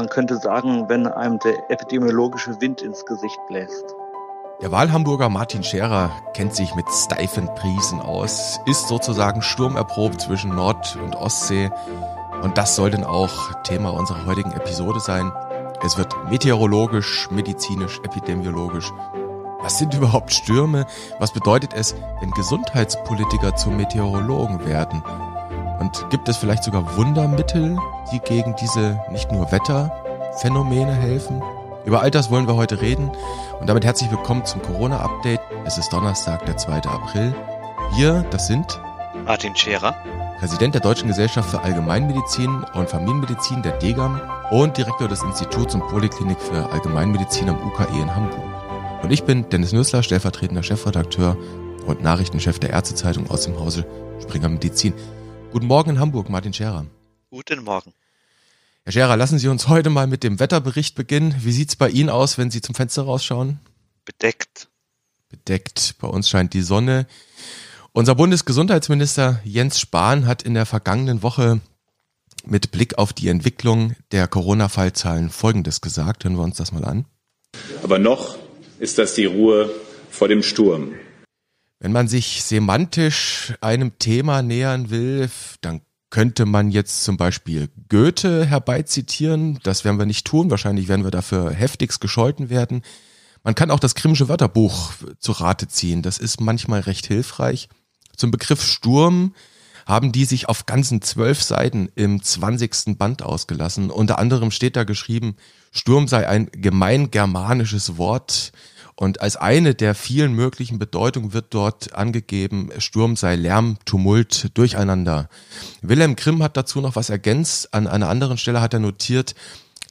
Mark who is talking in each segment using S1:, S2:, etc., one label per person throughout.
S1: man könnte sagen, wenn einem der epidemiologische Wind ins Gesicht bläst.
S2: Der Wahlhamburger Martin Scherer kennt sich mit steifen Priesen aus, ist sozusagen sturmerprobt zwischen Nord- und Ostsee und das soll denn auch Thema unserer heutigen Episode sein. Es wird meteorologisch, medizinisch, epidemiologisch. Was sind überhaupt Stürme? Was bedeutet es, wenn Gesundheitspolitiker zu Meteorologen werden? Und gibt es vielleicht sogar Wundermittel, die gegen diese nicht nur Wetterphänomene helfen? Über all das wollen wir heute reden und damit herzlich willkommen zum Corona-Update. Es ist Donnerstag, der 2. April. Wir, das sind
S3: Martin Scherer,
S2: Präsident der Deutschen Gesellschaft für Allgemeinmedizin und Familienmedizin der DEGAM und Direktor des Instituts und Poliklinik für Allgemeinmedizin am UKE in Hamburg. Und ich bin Dennis Nösler, stellvertretender Chefredakteur und Nachrichtenchef der Ärztezeitung aus dem Hause Springer Medizin. Guten Morgen in Hamburg, Martin Scherer.
S3: Guten Morgen.
S2: Herr Scherer, lassen Sie uns heute mal mit dem Wetterbericht beginnen. Wie sieht's bei Ihnen aus, wenn Sie zum Fenster rausschauen?
S3: Bedeckt.
S2: Bedeckt. Bei uns scheint die Sonne. Unser Bundesgesundheitsminister Jens Spahn hat in der vergangenen Woche mit Blick auf die Entwicklung der Corona-Fallzahlen Folgendes gesagt. Hören wir uns das mal an.
S4: Aber noch ist das die Ruhe vor dem Sturm.
S2: Wenn man sich semantisch einem Thema nähern will, dann könnte man jetzt zum Beispiel Goethe herbeizitieren. Das werden wir nicht tun. Wahrscheinlich werden wir dafür heftigst gescholten werden. Man kann auch das Grimmsche Wörterbuch zu Rate ziehen. Das ist manchmal recht hilfreich. Zum Begriff Sturm haben die sich auf ganzen zwölf Seiten im zwanzigsten Band ausgelassen. Unter anderem steht da geschrieben, Sturm sei ein gemein germanisches Wort, und als eine der vielen möglichen Bedeutungen wird dort angegeben, Sturm sei Lärm, Tumult, Durcheinander. Wilhelm Grimm hat dazu noch was ergänzt. An einer anderen Stelle hat er notiert,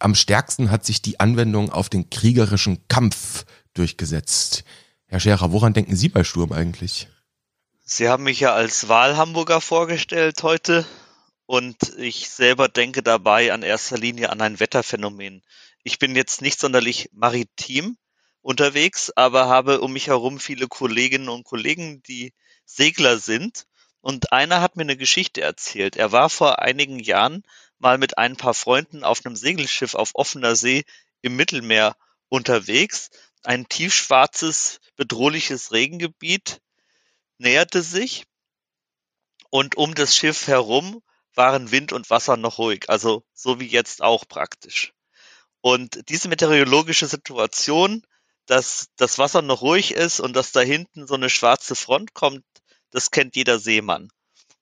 S2: am stärksten hat sich die Anwendung auf den kriegerischen Kampf durchgesetzt. Herr Scherer, woran denken Sie bei Sturm eigentlich?
S3: Sie haben mich ja als Wahlhamburger vorgestellt heute und ich selber denke dabei an erster Linie an ein Wetterphänomen. Ich bin jetzt nicht sonderlich maritim, unterwegs, aber habe um mich herum viele Kolleginnen und Kollegen, die Segler sind. Und einer hat mir eine Geschichte erzählt. Er war vor einigen Jahren mal mit ein paar Freunden auf einem Segelschiff auf offener See im Mittelmeer unterwegs. Ein tiefschwarzes, bedrohliches Regengebiet näherte sich und um das Schiff herum waren Wind und Wasser noch ruhig, also so wie jetzt auch praktisch. Und diese meteorologische Situation dass das Wasser noch ruhig ist und dass da hinten so eine schwarze Front kommt, das kennt jeder Seemann.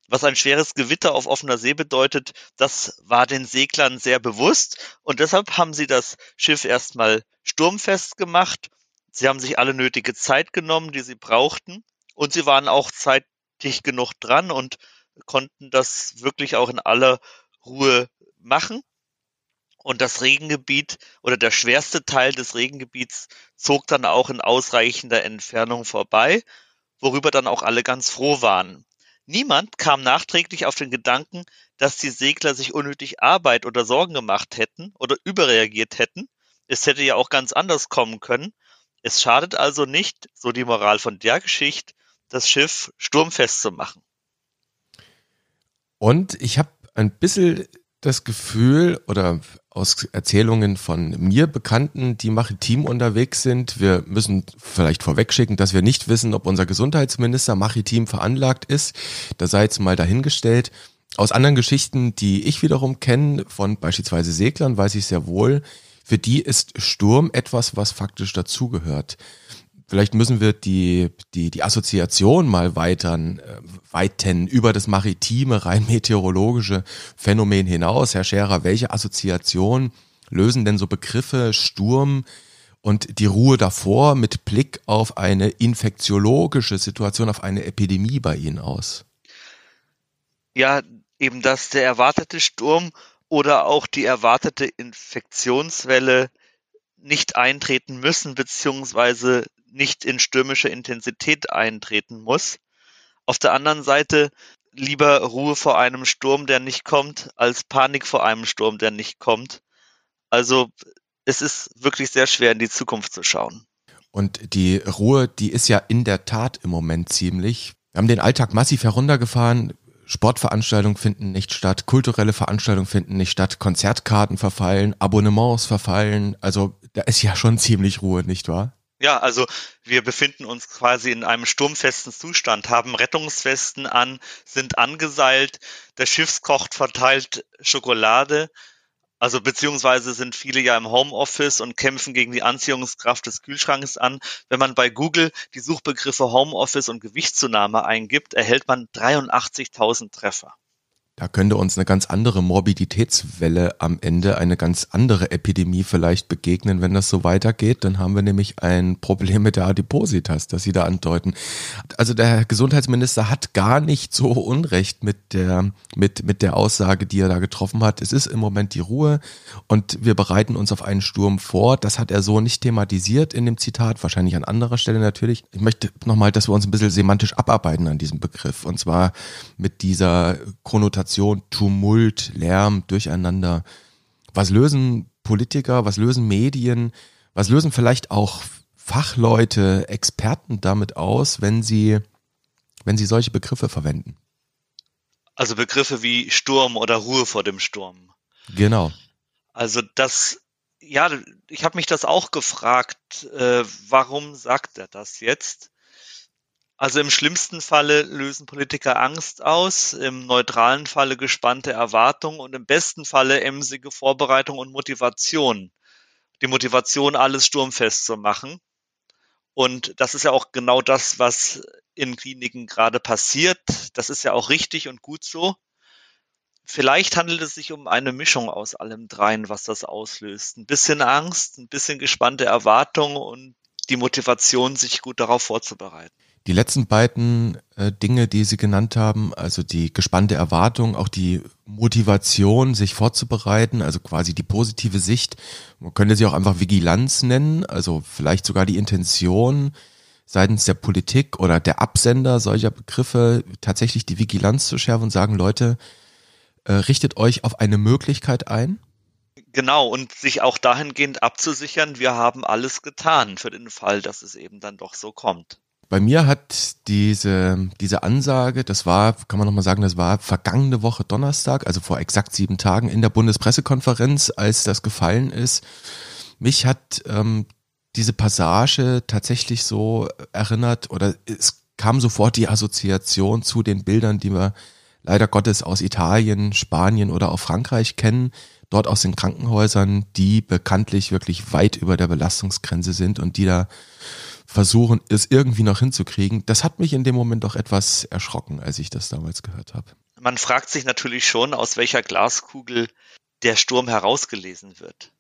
S3: Was ein schweres Gewitter auf offener See bedeutet, das war den Seglern sehr bewusst und deshalb haben sie das Schiff erstmal sturmfest gemacht. Sie haben sich alle nötige Zeit genommen, die sie brauchten und sie waren auch zeitig genug dran und konnten das wirklich auch in aller Ruhe machen. Und das Regengebiet oder der schwerste Teil des Regengebiets zog dann auch in ausreichender Entfernung vorbei, worüber dann auch alle ganz froh waren. Niemand kam nachträglich auf den Gedanken, dass die Segler sich unnötig Arbeit oder Sorgen gemacht hätten oder überreagiert hätten. Es hätte ja auch ganz anders kommen können. Es schadet also nicht, so die Moral von der Geschichte, das Schiff sturmfest zu machen.
S2: Und ich habe ein bisschen das Gefühl oder aus Erzählungen von mir Bekannten, die maritim unterwegs sind. Wir müssen vielleicht vorwegschicken, dass wir nicht wissen, ob unser Gesundheitsminister maritim veranlagt ist. Da sei jetzt mal dahingestellt. Aus anderen Geschichten, die ich wiederum kenne, von beispielsweise Seglern, weiß ich sehr wohl, für die ist Sturm etwas, was faktisch dazugehört vielleicht müssen wir die, die, die Assoziation mal weitern, äh, weiten über das maritime, rein meteorologische Phänomen hinaus. Herr Scherer, welche Assoziation lösen denn so Begriffe Sturm und die Ruhe davor mit Blick auf eine infektiologische Situation, auf eine Epidemie bei Ihnen aus?
S3: Ja, eben dass der erwartete Sturm oder auch die erwartete Infektionswelle nicht eintreten müssen, beziehungsweise nicht in stürmischer Intensität eintreten muss. Auf der anderen Seite lieber Ruhe vor einem Sturm, der nicht kommt, als Panik vor einem Sturm, der nicht kommt. Also es ist wirklich sehr schwer in die Zukunft zu schauen.
S2: Und die Ruhe, die ist ja in der Tat im Moment ziemlich. Wir haben den Alltag massiv heruntergefahren. Sportveranstaltungen finden nicht statt, kulturelle Veranstaltungen finden nicht statt, Konzertkarten verfallen, Abonnements verfallen. Also da ist ja schon ziemlich Ruhe, nicht wahr?
S3: Ja, also wir befinden uns quasi in einem sturmfesten Zustand, haben Rettungswesten an, sind angeseilt, der Schiffskoch verteilt Schokolade, also beziehungsweise sind viele ja im Homeoffice und kämpfen gegen die Anziehungskraft des Kühlschranks an. Wenn man bei Google die Suchbegriffe Homeoffice und Gewichtszunahme eingibt, erhält man 83.000 Treffer.
S2: Da könnte uns eine ganz andere Morbiditätswelle am Ende, eine ganz andere Epidemie vielleicht begegnen, wenn das so weitergeht. Dann haben wir nämlich ein Problem mit der Adipositas, das Sie da andeuten. Also der Herr Gesundheitsminister hat gar nicht so Unrecht mit der, mit, mit der Aussage, die er da getroffen hat. Es ist im Moment die Ruhe und wir bereiten uns auf einen Sturm vor. Das hat er so nicht thematisiert in dem Zitat, wahrscheinlich an anderer Stelle natürlich. Ich möchte nochmal, dass wir uns ein bisschen semantisch abarbeiten an diesem Begriff und zwar mit dieser Konnotation Konfrontation, Tumult, Lärm, Durcheinander. Was lösen Politiker, was lösen Medien, was lösen vielleicht auch Fachleute, Experten damit aus, wenn sie, wenn sie solche Begriffe verwenden?
S3: Also Begriffe wie Sturm oder Ruhe vor dem Sturm.
S2: Genau.
S3: Also das, ja, ich habe mich das auch gefragt, äh, warum sagt er das jetzt? Also im schlimmsten Falle lösen Politiker Angst aus, im neutralen Falle gespannte Erwartungen und im besten Falle emsige Vorbereitung und Motivation. Die Motivation, alles sturmfest zu machen. Und das ist ja auch genau das, was in Kliniken gerade passiert. Das ist ja auch richtig und gut so. Vielleicht handelt es sich um eine Mischung aus allem dreien, was das auslöst. Ein bisschen Angst, ein bisschen gespannte Erwartung und die Motivation, sich gut darauf vorzubereiten.
S2: Die letzten beiden äh, Dinge, die Sie genannt haben, also die gespannte Erwartung, auch die Motivation, sich vorzubereiten, also quasi die positive Sicht, man könnte sie auch einfach Vigilanz nennen, also vielleicht sogar die Intention seitens der Politik oder der Absender solcher Begriffe, tatsächlich die Vigilanz zu schärfen und sagen, Leute, äh, richtet euch auf eine Möglichkeit ein.
S3: Genau, und sich auch dahingehend abzusichern, wir haben alles getan für den Fall, dass es eben dann doch so kommt.
S2: Bei mir hat diese, diese Ansage, das war, kann man nochmal sagen, das war vergangene Woche Donnerstag, also vor exakt sieben Tagen in der Bundespressekonferenz, als das gefallen ist. Mich hat ähm, diese Passage tatsächlich so erinnert oder es kam sofort die Assoziation zu den Bildern, die wir leider Gottes aus Italien, Spanien oder auch Frankreich kennen, dort aus den Krankenhäusern, die bekanntlich wirklich weit über der Belastungsgrenze sind und die da versuchen, es irgendwie noch hinzukriegen. Das hat mich in dem Moment doch etwas erschrocken, als ich das damals gehört habe.
S3: Man fragt sich natürlich schon, aus welcher Glaskugel der Sturm herausgelesen wird.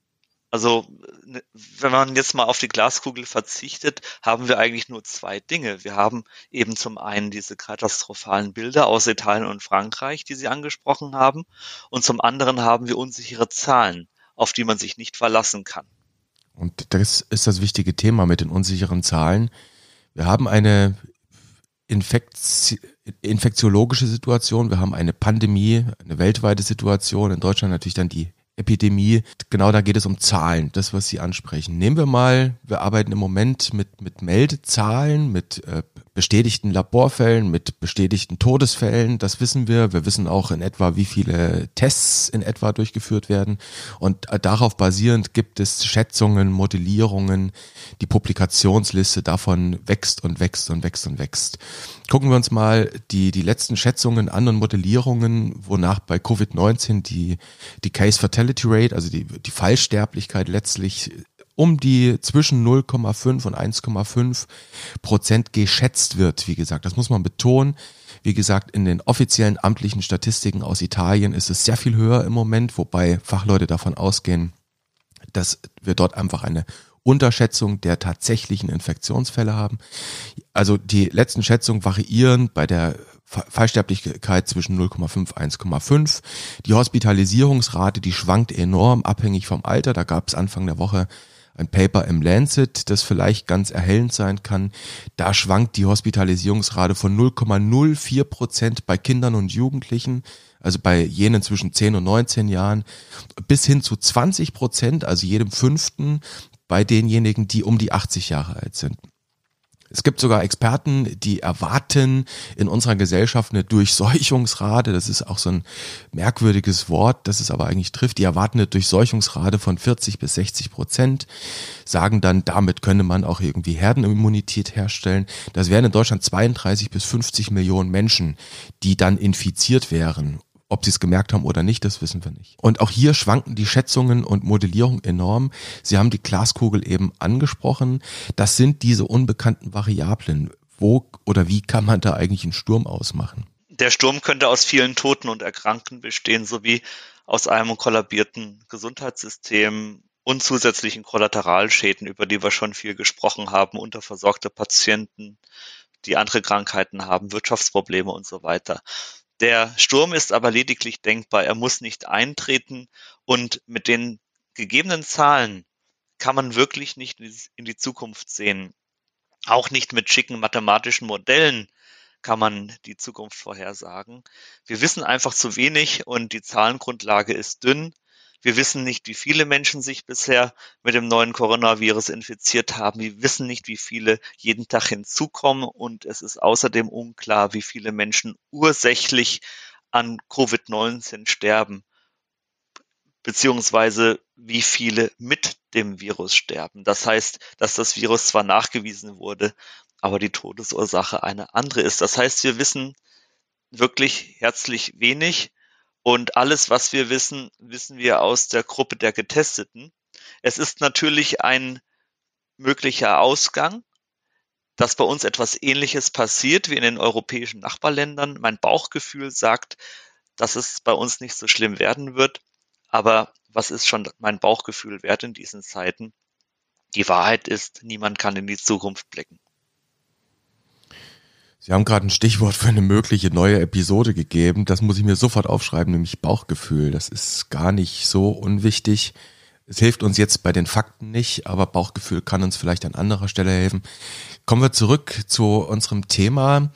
S3: Also, ne, wenn man jetzt mal auf die Glaskugel verzichtet, haben wir eigentlich nur zwei Dinge. Wir haben eben zum einen diese katastrophalen Bilder aus Italien und Frankreich, die Sie angesprochen haben, und zum anderen haben wir unsichere Zahlen, auf die man sich nicht verlassen kann.
S2: Und das ist das wichtige Thema mit den unsicheren Zahlen. Wir haben eine Infekt infektiologische Situation, wir haben eine Pandemie, eine weltweite Situation, in Deutschland natürlich dann die Epidemie. Genau da geht es um Zahlen, das, was Sie ansprechen. Nehmen wir mal, wir arbeiten im Moment mit, mit Meldezahlen, mit äh, bestätigten Laborfällen, mit bestätigten Todesfällen. Das wissen wir. Wir wissen auch in etwa, wie viele Tests in etwa durchgeführt werden. Und äh, darauf basierend gibt es Schätzungen, Modellierungen. Die Publikationsliste davon wächst und wächst und wächst und wächst. Gucken wir uns mal die, die letzten Schätzungen an und Modellierungen, wonach bei Covid-19 die, die Case Fatality Rate, also die, die Fallsterblichkeit letztlich um die zwischen 0,5 und 1,5 Prozent geschätzt wird. Wie gesagt, das muss man betonen. Wie gesagt, in den offiziellen amtlichen Statistiken aus Italien ist es sehr viel höher im Moment, wobei Fachleute davon ausgehen, dass wir dort einfach eine Unterschätzung der tatsächlichen Infektionsfälle haben. Also die letzten Schätzungen variieren bei der Fallsterblichkeit zwischen 0,5 1,5. Die Hospitalisierungsrate, die schwankt enorm abhängig vom Alter. Da gab es Anfang der Woche ein Paper im Lancet, das vielleicht ganz erhellend sein kann. Da schwankt die Hospitalisierungsrate von 0,04 Prozent bei Kindern und Jugendlichen, also bei jenen zwischen 10 und 19 Jahren, bis hin zu 20 Prozent, also jedem fünften bei denjenigen, die um die 80 Jahre alt sind. Es gibt sogar Experten, die erwarten in unserer Gesellschaft eine Durchseuchungsrate, das ist auch so ein merkwürdiges Wort, das es aber eigentlich trifft, die erwarten eine Durchseuchungsrate von 40 bis 60 Prozent, sagen dann, damit könne man auch irgendwie Herdenimmunität herstellen. Das wären in Deutschland 32 bis 50 Millionen Menschen, die dann infiziert wären. Ob sie es gemerkt haben oder nicht, das wissen wir nicht. Und auch hier schwanken die Schätzungen und Modellierung enorm. Sie haben die Glaskugel eben angesprochen. Das sind diese unbekannten Variablen. Wo oder wie kann man da eigentlich einen Sturm ausmachen?
S3: Der Sturm könnte aus vielen Toten und Erkrankten bestehen, sowie aus einem kollabierten Gesundheitssystem und zusätzlichen Kollateralschäden, über die wir schon viel gesprochen haben, unterversorgte Patienten, die andere Krankheiten haben, Wirtschaftsprobleme und so weiter. Der Sturm ist aber lediglich denkbar, er muss nicht eintreten und mit den gegebenen Zahlen kann man wirklich nicht in die Zukunft sehen. Auch nicht mit schicken mathematischen Modellen kann man die Zukunft vorhersagen. Wir wissen einfach zu wenig und die Zahlengrundlage ist dünn. Wir wissen nicht, wie viele Menschen sich bisher mit dem neuen Coronavirus infiziert haben. Wir wissen nicht, wie viele jeden Tag hinzukommen. Und es ist außerdem unklar, wie viele Menschen ursächlich an Covid-19 sterben, beziehungsweise wie viele mit dem Virus sterben. Das heißt, dass das Virus zwar nachgewiesen wurde, aber die Todesursache eine andere ist. Das heißt, wir wissen wirklich herzlich wenig und alles, was wir wissen, wissen wir aus der Gruppe der Getesteten. Es ist natürlich ein möglicher Ausgang, dass bei uns etwas Ähnliches passiert wie in den europäischen Nachbarländern. Mein Bauchgefühl sagt, dass es bei uns nicht so schlimm werden wird. Aber was ist schon mein Bauchgefühl wert in diesen Zeiten? Die Wahrheit ist, niemand kann in die Zukunft blicken.
S2: Sie haben gerade ein Stichwort für eine mögliche neue Episode gegeben. Das muss ich mir sofort aufschreiben, nämlich Bauchgefühl. Das ist gar nicht so unwichtig. Es hilft uns jetzt bei den Fakten nicht, aber Bauchgefühl kann uns vielleicht an anderer Stelle helfen. Kommen wir zurück zu unserem Thema.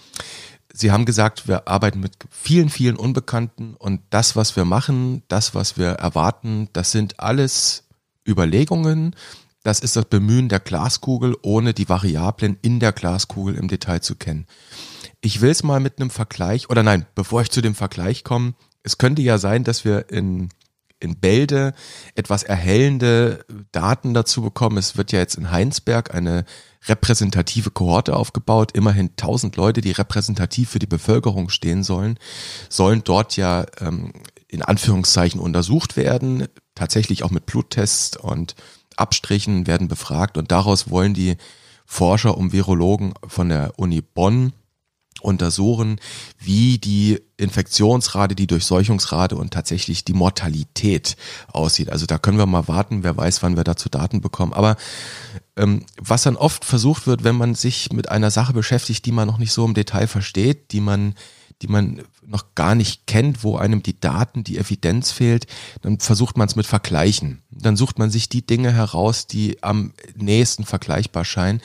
S2: Sie haben gesagt, wir arbeiten mit vielen, vielen Unbekannten und das, was wir machen, das, was wir erwarten, das sind alles Überlegungen. Das ist das Bemühen der Glaskugel, ohne die Variablen in der Glaskugel im Detail zu kennen. Ich will es mal mit einem Vergleich, oder nein, bevor ich zu dem Vergleich komme, es könnte ja sein, dass wir in, in Bälde etwas erhellende Daten dazu bekommen. Es wird ja jetzt in Heinsberg eine repräsentative Kohorte aufgebaut. Immerhin tausend Leute, die repräsentativ für die Bevölkerung stehen sollen, sollen dort ja ähm, in Anführungszeichen untersucht werden, tatsächlich auch mit Bluttests und Abstrichen werden befragt und daraus wollen die Forscher und Virologen von der Uni Bonn untersuchen, wie die Infektionsrate, die Durchseuchungsrate und tatsächlich die Mortalität aussieht. Also da können wir mal warten, wer weiß, wann wir dazu Daten bekommen. Aber ähm, was dann oft versucht wird, wenn man sich mit einer Sache beschäftigt, die man noch nicht so im Detail versteht, die man die man noch gar nicht kennt, wo einem die Daten, die Evidenz fehlt, dann versucht man es mit Vergleichen. Dann sucht man sich die Dinge heraus, die am nächsten vergleichbar scheinen.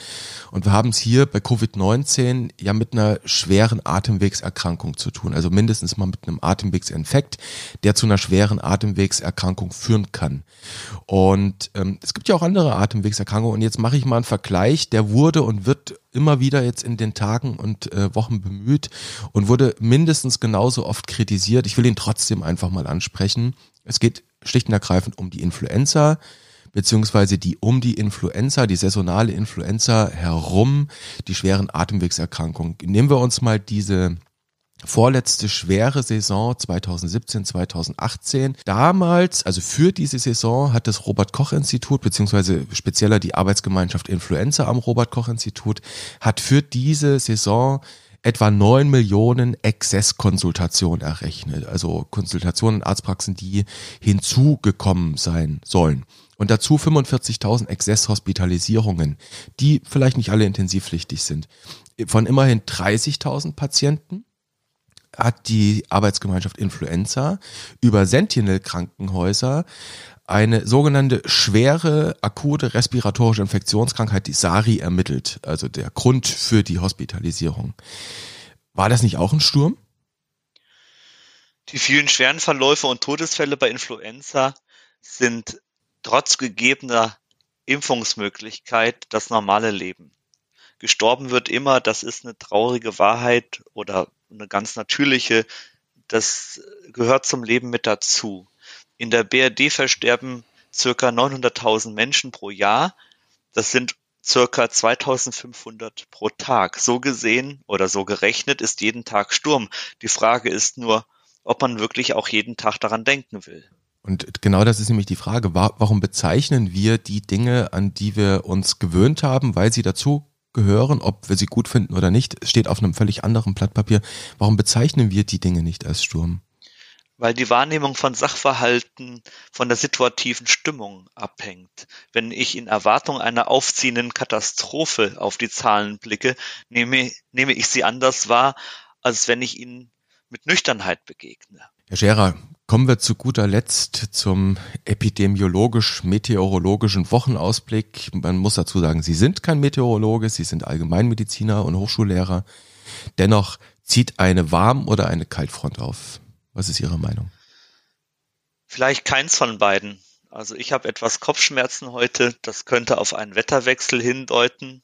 S2: Und wir haben es hier bei Covid-19 ja mit einer schweren Atemwegserkrankung zu tun. Also mindestens mal mit einem Atemwegsinfekt, der zu einer schweren Atemwegserkrankung führen kann. Und ähm, es gibt ja auch andere Atemwegserkrankungen. Und jetzt mache ich mal einen Vergleich, der wurde und wird immer wieder jetzt in den Tagen und äh, Wochen bemüht und wurde mindestens genauso oft kritisiert. Ich will ihn trotzdem einfach mal ansprechen. Es geht schlicht und ergreifend um die Influenza beziehungsweise die um die Influenza, die saisonale Influenza herum, die schweren Atemwegserkrankungen. Nehmen wir uns mal diese vorletzte schwere Saison 2017, 2018. Damals, also für diese Saison, hat das Robert Koch Institut, beziehungsweise spezieller die Arbeitsgemeinschaft Influenza am Robert Koch Institut, hat für diese Saison etwa neun Millionen Exzesskonsultationen errechnet. Also Konsultationen in Arztpraxen, die hinzugekommen sein sollen. Und dazu 45.000 Exzesshospitalisierungen, die vielleicht nicht alle intensivpflichtig sind. Von immerhin 30.000 Patienten hat die Arbeitsgemeinschaft Influenza über Sentinel-Krankenhäuser eine sogenannte schwere akute respiratorische Infektionskrankheit, die SARI, ermittelt. Also der Grund für die Hospitalisierung. War das nicht auch ein Sturm?
S3: Die vielen schweren Verläufe und Todesfälle bei Influenza sind trotz gegebener Impfungsmöglichkeit das normale Leben. Gestorben wird immer, das ist eine traurige Wahrheit oder eine ganz natürliche. Das gehört zum Leben mit dazu. In der BRD versterben circa 900.000 Menschen pro Jahr. Das sind circa 2500 pro Tag. So gesehen oder so gerechnet ist jeden Tag Sturm. Die Frage ist nur, ob man wirklich auch jeden Tag daran denken will.
S2: Und genau das ist nämlich die Frage, warum bezeichnen wir die Dinge, an die wir uns gewöhnt haben, weil sie dazu gehören, ob wir sie gut finden oder nicht, steht auf einem völlig anderen Blatt Papier. Warum bezeichnen wir die Dinge nicht als Sturm?
S3: Weil die Wahrnehmung von Sachverhalten von der situativen Stimmung abhängt. Wenn ich in Erwartung einer aufziehenden Katastrophe auf die Zahlen blicke, nehme, nehme ich sie anders wahr, als wenn ich ihnen mit Nüchternheit begegne.
S2: Herr Scherer, kommen wir zu guter Letzt zum epidemiologisch-meteorologischen Wochenausblick. Man muss dazu sagen, Sie sind kein Meteorologe, Sie sind Allgemeinmediziner und Hochschullehrer. Dennoch zieht eine Warm- oder eine Kaltfront auf. Was ist Ihre Meinung?
S3: Vielleicht keins von beiden. Also ich habe etwas Kopfschmerzen heute. Das könnte auf einen Wetterwechsel hindeuten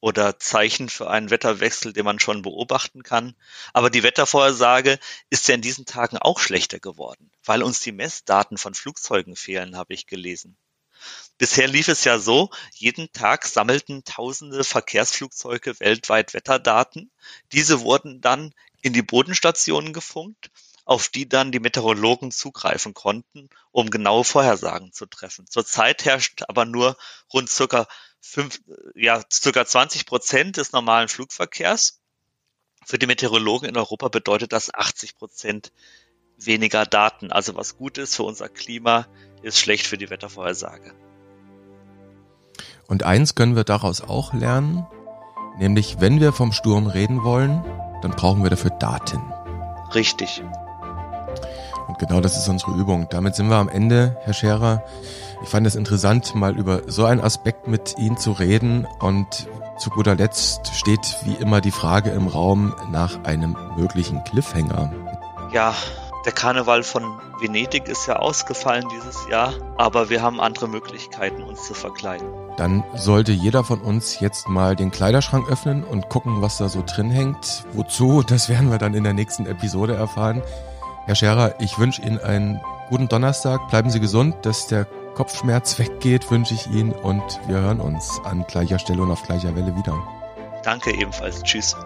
S3: oder Zeichen für einen Wetterwechsel, den man schon beobachten kann. Aber die Wettervorhersage ist ja in diesen Tagen auch schlechter geworden, weil uns die Messdaten von Flugzeugen fehlen, habe ich gelesen. Bisher lief es ja so, jeden Tag sammelten tausende Verkehrsflugzeuge weltweit Wetterdaten. Diese wurden dann in die Bodenstationen gefunkt auf die dann die Meteorologen zugreifen konnten, um genaue Vorhersagen zu treffen. Zurzeit herrscht aber nur rund circa fünf, ja, circa 20 Prozent des normalen Flugverkehrs. Für die Meteorologen in Europa bedeutet das 80 Prozent weniger Daten. Also was gut ist für unser Klima, ist schlecht für die Wettervorhersage.
S2: Und eins können wir daraus auch lernen, nämlich wenn wir vom Sturm reden wollen, dann brauchen wir dafür Daten.
S3: Richtig.
S2: Und genau das ist unsere Übung. Damit sind wir am Ende, Herr Scherer. Ich fand es interessant, mal über so einen Aspekt mit Ihnen zu reden. Und zu guter Letzt steht wie immer die Frage im Raum nach einem möglichen Cliffhanger.
S3: Ja, der Karneval von Venedig ist ja ausgefallen dieses Jahr, aber wir haben andere Möglichkeiten, uns zu verkleiden.
S2: Dann sollte jeder von uns jetzt mal den Kleiderschrank öffnen und gucken, was da so drin hängt. Wozu, das werden wir dann in der nächsten Episode erfahren. Herr Scherer, ich wünsche Ihnen einen guten Donnerstag. Bleiben Sie gesund, dass der Kopfschmerz weggeht, wünsche ich Ihnen und wir hören uns an gleicher Stelle und auf gleicher Welle wieder.
S3: Danke ebenfalls. Tschüss.